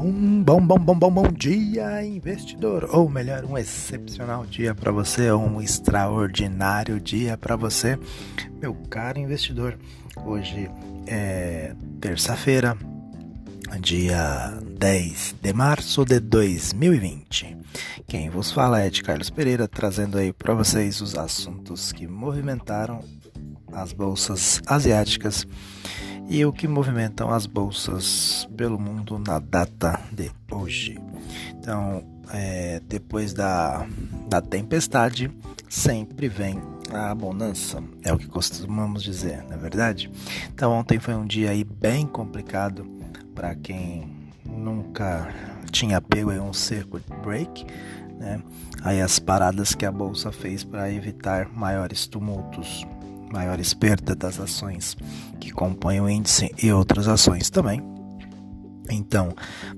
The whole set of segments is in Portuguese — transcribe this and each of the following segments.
Bom, bom, bom, bom, bom, bom dia, investidor. Ou melhor, um excepcional dia para você, um extraordinário dia para você, meu caro investidor. Hoje é terça-feira, dia 10 de março de 2020. Quem vos fala é de Carlos Pereira, trazendo aí para vocês os assuntos que movimentaram as bolsas asiáticas e o que movimentam as bolsas pelo mundo na data de hoje. Então, é, depois da, da tempestade, sempre vem a bonança, é o que costumamos dizer, não é verdade? Então, ontem foi um dia aí bem complicado para quem nunca tinha pego um circuit break, né? Aí as paradas que a bolsa fez para evitar maiores tumultos maiores perdas das ações que compõem o índice e outras ações também. Então,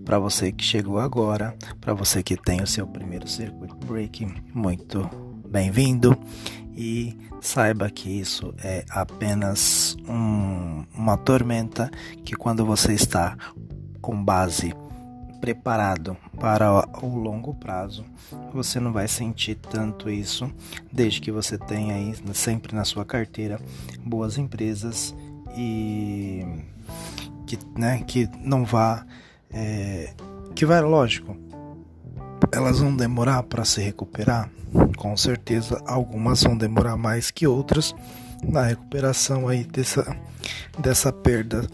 para você que chegou agora, para você que tem o seu primeiro circuit break, muito bem-vindo e saiba que isso é apenas um, uma tormenta que quando você está com base preparado para o longo prazo, você não vai sentir tanto isso, desde que você tenha aí sempre na sua carteira boas empresas e que, né, que não vá, é, que vai, lógico, elas vão demorar para se recuperar, com certeza algumas vão demorar mais que outras na recuperação aí dessa, dessa perda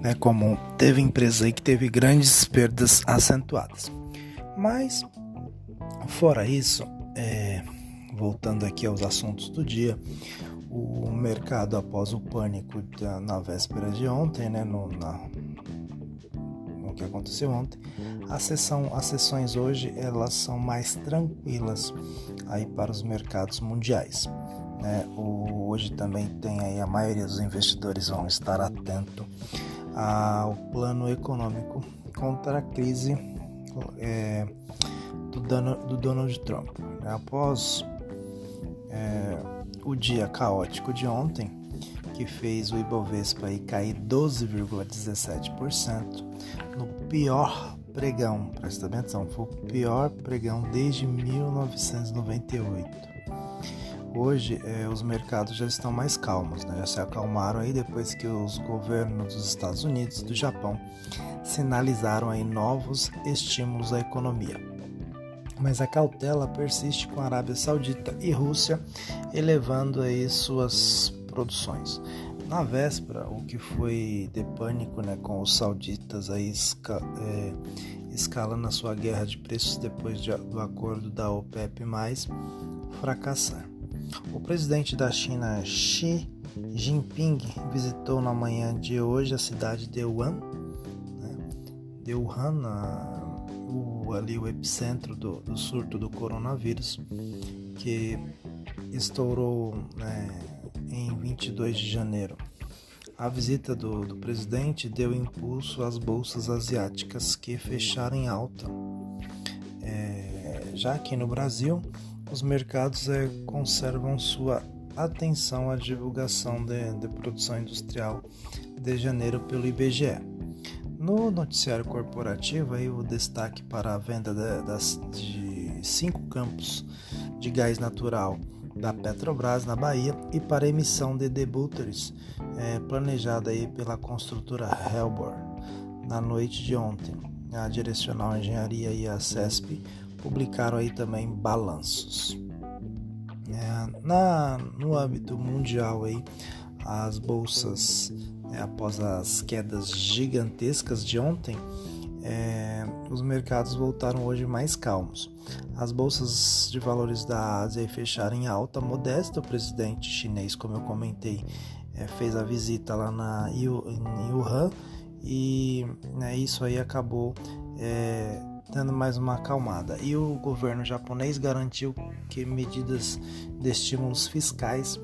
né, como teve empresa aí que teve grandes perdas acentuadas. Mas, fora isso, é, voltando aqui aos assuntos do dia, o mercado após o pânico da, na véspera de ontem, né, no, na, no que aconteceu ontem, a sessão, as sessões hoje elas são mais tranquilas aí para os mercados mundiais. Né? O, hoje também tem aí a maioria dos investidores vão estar atento ao plano econômico contra a crise é, do, do, Donald Trump. Após é, o dia caótico de ontem, que fez o Ibovespa cair 12,17% no pior pregão, presta atenção, foi o pior pregão desde 1998. Hoje eh, os mercados já estão mais calmos, né? já se acalmaram aí depois que os governos dos Estados Unidos e do Japão sinalizaram aí novos estímulos à economia. Mas a cautela persiste com a Arábia Saudita e Rússia elevando aí suas produções. Na véspera, o que foi de pânico né, com os sauditas aí esca, é, escalando a sua guerra de preços depois de, do acordo da OPEP+, fracassar. O presidente da China, Xi Jinping, visitou na manhã de hoje a cidade de Wuhan, né? de Wuhan, o, ali o epicentro do, do, surto do coronavírus, que estourou né, em 22 de janeiro. A visita do, do, presidente deu impulso às bolsas asiáticas que fecharam em alta. É, já aqui no Brasil, os mercados é, conservam sua atenção à divulgação de, de, produção industrial de janeiro pelo IBGE. No noticiário corporativo, aí, o destaque para a venda de, das, de cinco campos de gás natural da Petrobras na Bahia e para a emissão de debutores é, planejada aí pela construtora Helbor na noite de ontem. A Direcional Engenharia e a CESP publicaram aí também balanços. É, na, no âmbito mundial aí, as bolsas, é, após as quedas gigantescas de ontem, é, os mercados voltaram hoje mais calmos. As bolsas de valores da Ásia fecharam em alta modesta. O presidente chinês, como eu comentei, é, fez a visita lá na, em Wuhan e né, isso aí acabou é, dando mais uma acalmada. E o governo japonês garantiu que medidas de estímulos fiscais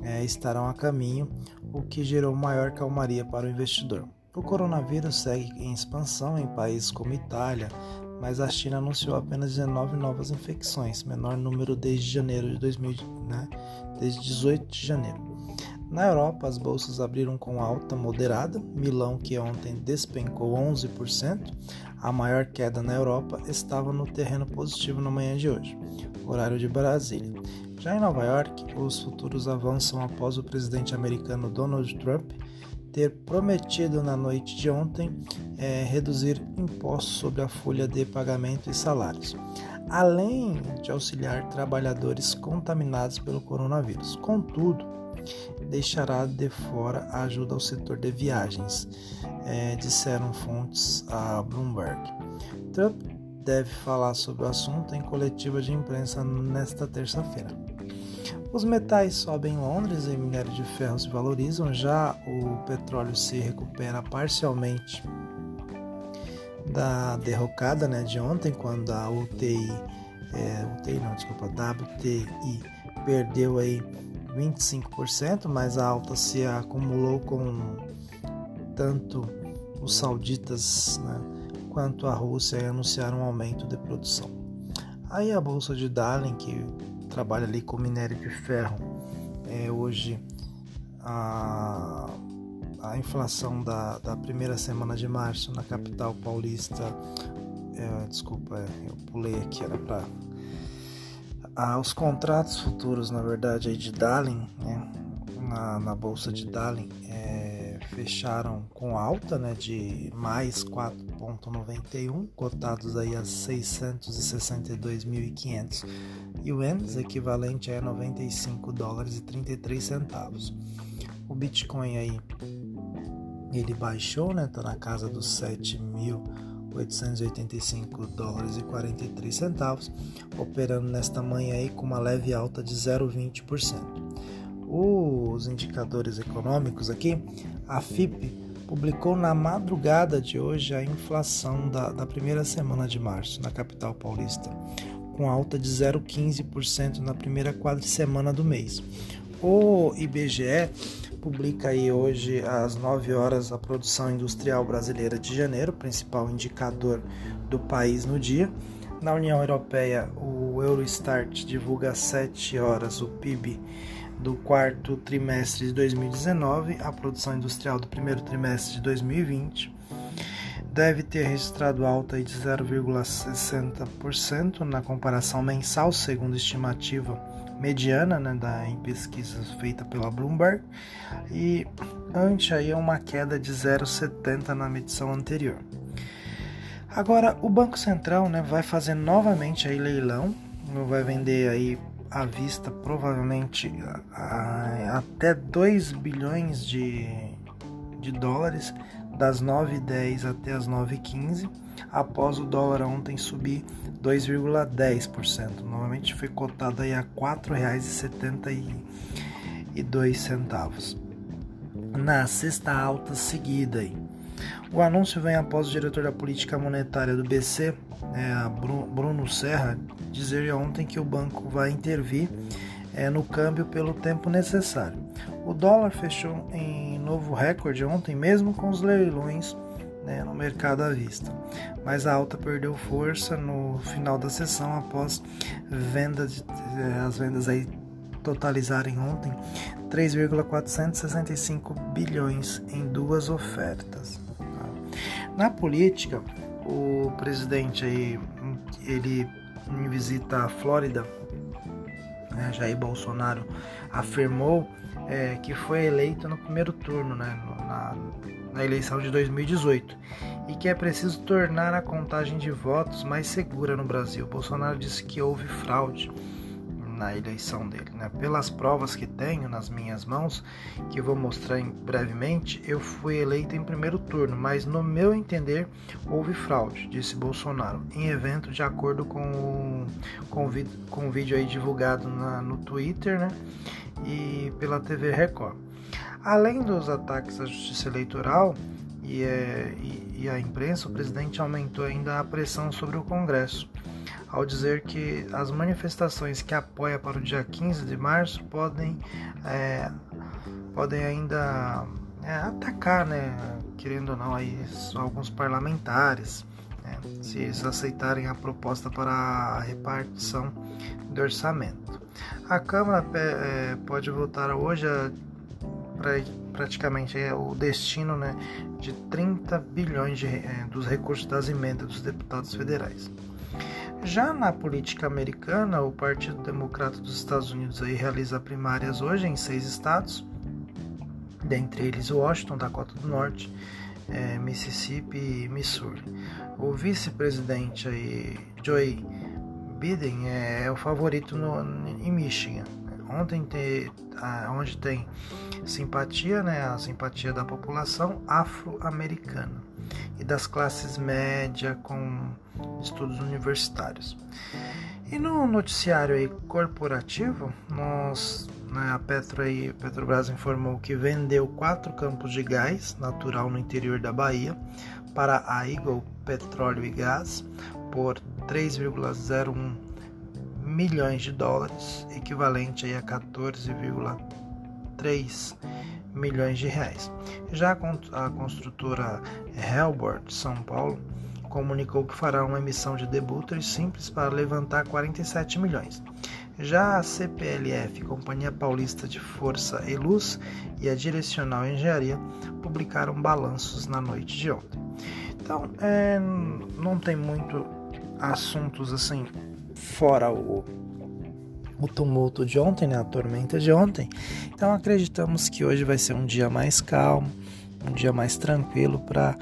é, estarão a caminho, o que gerou maior calmaria para o investidor. O coronavírus segue em expansão em países como Itália, mas a China anunciou apenas 19 novas infecções, menor número desde janeiro de 2000, né? desde 18 de janeiro. Na Europa, as bolsas abriram com alta moderada. Milão, que ontem despencou 11%, a maior queda na Europa, estava no terreno positivo na manhã de hoje, horário de Brasília. Já em Nova York, os futuros avançam após o presidente americano Donald Trump ter prometido na noite de ontem é, reduzir impostos sobre a folha de pagamento e salários, além de auxiliar trabalhadores contaminados pelo coronavírus. Contudo, deixará de fora a ajuda ao setor de viagens, é, disseram fontes a Bloomberg. Trump deve falar sobre o assunto em coletiva de imprensa nesta terça-feira. Os metais sobem em Londres e minério de ferro se valorizam, já o petróleo se recupera parcialmente da derrocada né, de ontem, quando a UTI, é, UTI não, desculpa, WTI perdeu aí 25%, mas a alta se acumulou com tanto os sauditas né, quanto a Rússia anunciaram um aumento de produção. Aí a bolsa de Darling, que trabalha ali com minério de ferro, é hoje a, a inflação da, da primeira semana de março na capital paulista, é, desculpa, eu pulei aqui, era para ah, os contratos futuros, na verdade, aí de Darling, né, na, na bolsa de Darling, é, fecharam com alta, né, de mais 4,91, cotados aí a 662.500 ienes, equivalente a 95 dólares e 33 centavos. O Bitcoin aí ele baixou, né, tá na casa dos 7 mil 885 dólares e 43 centavos, operando nesta manhã aí com uma leve alta de 0,20%. Os indicadores econômicos aqui, a FIP publicou na madrugada de hoje a inflação da, da primeira semana de março na capital paulista, com alta de 0,15% na primeira quadricemana do mês. O IBGE publica aí hoje às 9 horas a produção industrial brasileira de janeiro, principal indicador do país no dia. Na União Europeia, o Eurostat divulga às 7 horas o PIB do quarto trimestre de 2019, a produção industrial do primeiro trimestre de 2020 deve ter registrado alta de 0,60% na comparação mensal, segundo estimativa mediana né, da, em pesquisas feita pela Bloomberg e ante aí uma queda de 0,70 na medição anterior. Agora o Banco Central né, vai fazer novamente aí leilão, vai vender aí à vista provavelmente a, a, até 2 bilhões de, de dólares das 9h10 até as 9h15 após o dólar ontem subir 2,10%. Novamente foi cotado aí a R$ 4,72. Na sexta alta seguida. O anúncio vem após o diretor da política monetária do BC, é, Bruno Serra, dizer ontem que o banco vai intervir é, no câmbio pelo tempo necessário. O dólar fechou em novo recorde ontem, mesmo com os leilões né, no mercado à vista. Mas a alta perdeu força no final da sessão após venda de, eh, as vendas aí totalizarem ontem 3,465 bilhões em duas ofertas. Tá? Na política, o presidente aí ele em visita à Flórida, né, Jair Bolsonaro afirmou é, que foi eleito no primeiro turno, né, na, na eleição de 2018 e que é preciso tornar a contagem de votos mais segura no Brasil. Bolsonaro disse que houve fraude na eleição dele. Né? Pelas provas que tenho nas minhas mãos, que vou mostrar brevemente, eu fui eleito em primeiro turno, mas no meu entender houve fraude, disse Bolsonaro, em evento de acordo com o, com vídeo, aí divulgado na, no Twitter né? e pela TV Record. Além dos ataques à justiça eleitoral e, é, e, e à imprensa, o presidente aumentou ainda a pressão sobre o Congresso, ao dizer que as manifestações que apoia para o dia 15 de março podem, é, podem ainda é, atacar, né, querendo ou não, aí, alguns parlamentares, né, se eles aceitarem a proposta para a repartição do orçamento. A Câmara é, pode votar hoje a pra, praticamente é o destino né, de 30 bilhões de, é, dos recursos das emendas dos deputados federais. Já na política americana, o Partido Democrata dos Estados Unidos aí realiza primárias hoje em seis estados, dentre eles Washington, Dakota do Norte, é, Mississippi e Missouri. O vice-presidente aí, Joe Biden, é, é o favorito no, em Michigan. Ontem te, onde tem simpatia, né, a simpatia da população afro-americana e das classes média com estudos universitários. E no noticiário aí corporativo, nós, né, a Petro aí, Petrobras informou que vendeu quatro campos de gás natural no interior da Bahia para a Eagle Petróleo e Gás por 3,01 milhões de dólares, equivalente aí a 14,3 milhões de reais. Já a construtora Helbert São Paulo comunicou que fará uma emissão de debêntures simples para levantar 47 milhões. Já a CPLF, Companhia Paulista de Força e Luz, e a Direcional Engenharia publicaram balanços na noite de ontem. Então, é, não tem muito assuntos assim fora o, o tumulto de ontem, né, a tormenta de ontem. Então, acreditamos que hoje vai ser um dia mais calmo, um dia mais tranquilo para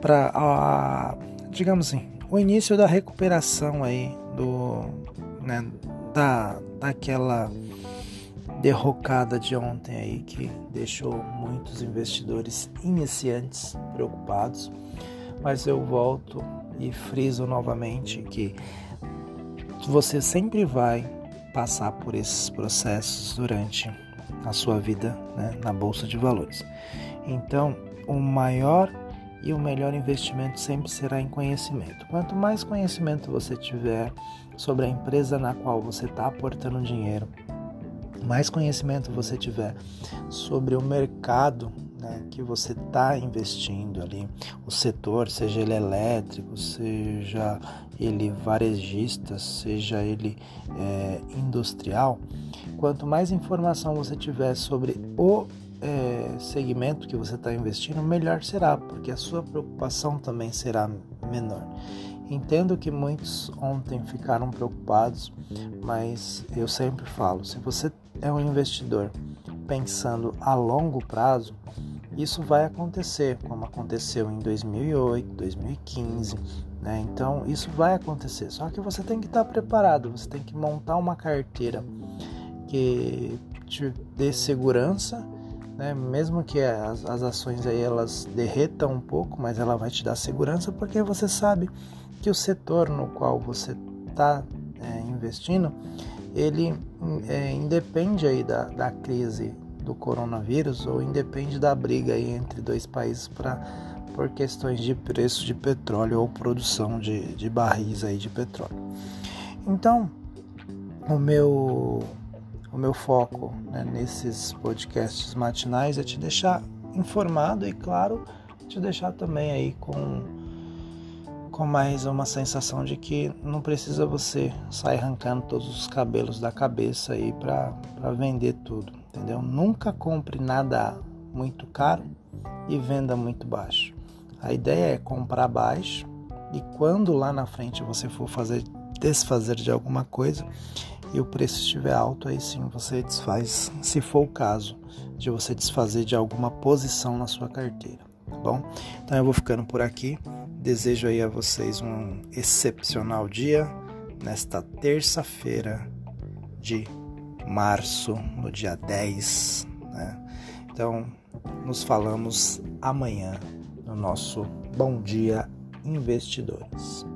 para digamos assim, o início da recuperação aí do, né, da, daquela derrocada de ontem aí que deixou muitos investidores iniciantes preocupados. Mas eu volto e friso novamente que você sempre vai passar por esses processos durante a sua vida né, na bolsa de valores. Então, o maior e o melhor investimento sempre será em conhecimento. Quanto mais conhecimento você tiver sobre a empresa na qual você está aportando dinheiro, mais conhecimento você tiver sobre o mercado né, que você está investindo ali, o setor, seja ele elétrico, seja ele varejista, seja ele é, industrial, quanto mais informação você tiver sobre o é, segmento que você está investindo, melhor será, porque a sua preocupação também será menor. Entendo que muitos ontem ficaram preocupados, mas eu sempre falo: se você é um investidor pensando a longo prazo, isso vai acontecer, como aconteceu em 2008, 2015. Né? Então, isso vai acontecer. Só que você tem que estar preparado, você tem que montar uma carteira que te dê segurança né? Mesmo que as, as ações aí elas derretam um pouco, mas ela vai te dar segurança porque você sabe que o setor no qual você está é, investindo, ele é, independe aí da, da crise do coronavírus ou independe da briga aí entre dois países para por questões de preço de petróleo ou produção de, de barris aí de petróleo. Então, o meu o meu foco né, nesses podcasts matinais é te deixar informado e, claro, te deixar também aí com, com mais uma sensação de que não precisa você sair arrancando todos os cabelos da cabeça aí para vender tudo, entendeu? Nunca compre nada muito caro e venda muito baixo. A ideia é comprar baixo e quando lá na frente você for fazer desfazer de alguma coisa, e o preço estiver alto, aí sim você desfaz, se for o caso de você desfazer de alguma posição na sua carteira, tá bom? Então eu vou ficando por aqui. Desejo aí a vocês um excepcional dia nesta terça-feira de março, no dia 10, né? Então, nos falamos amanhã no nosso Bom Dia Investidores.